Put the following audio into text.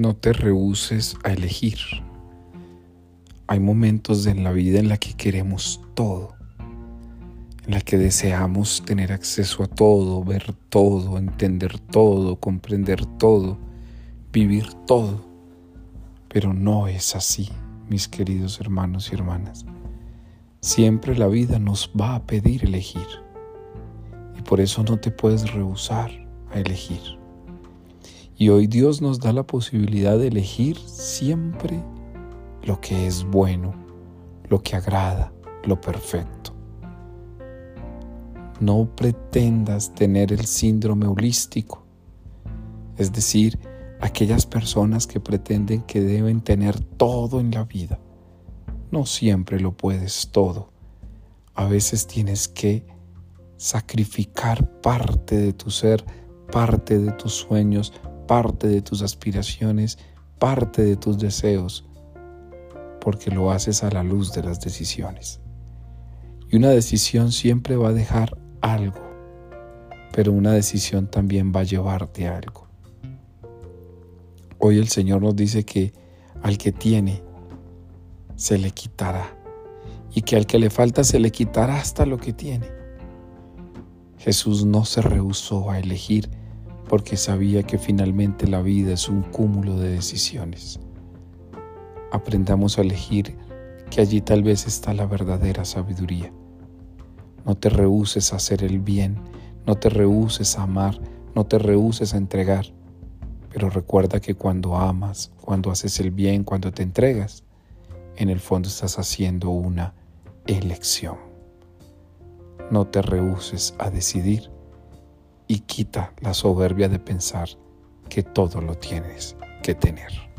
No te rehuses a elegir. Hay momentos en la vida en la que queremos todo, en la que deseamos tener acceso a todo, ver todo, entender todo, comprender todo, vivir todo. Pero no es así, mis queridos hermanos y hermanas. Siempre la vida nos va a pedir elegir. Y por eso no te puedes rehusar a elegir. Y hoy Dios nos da la posibilidad de elegir siempre lo que es bueno, lo que agrada, lo perfecto. No pretendas tener el síndrome holístico, es decir, aquellas personas que pretenden que deben tener todo en la vida. No siempre lo puedes todo. A veces tienes que sacrificar parte de tu ser, parte de tus sueños, parte de tus aspiraciones, parte de tus deseos porque lo haces a la luz de las decisiones. Y una decisión siempre va a dejar algo, pero una decisión también va a llevarte a algo. Hoy el Señor nos dice que al que tiene, se le quitará, y que al que le falta se le quitará hasta lo que tiene. Jesús no se rehusó a elegir porque sabía que finalmente la vida es un cúmulo de decisiones aprendamos a elegir que allí tal vez está la verdadera sabiduría. No te rehuses a hacer el bien, no te rehuses a amar, no te rehuses a entregar, pero recuerda que cuando amas, cuando haces el bien, cuando te entregas, en el fondo estás haciendo una elección. No te rehuses a decidir y quita la soberbia de pensar que todo lo tienes que tener.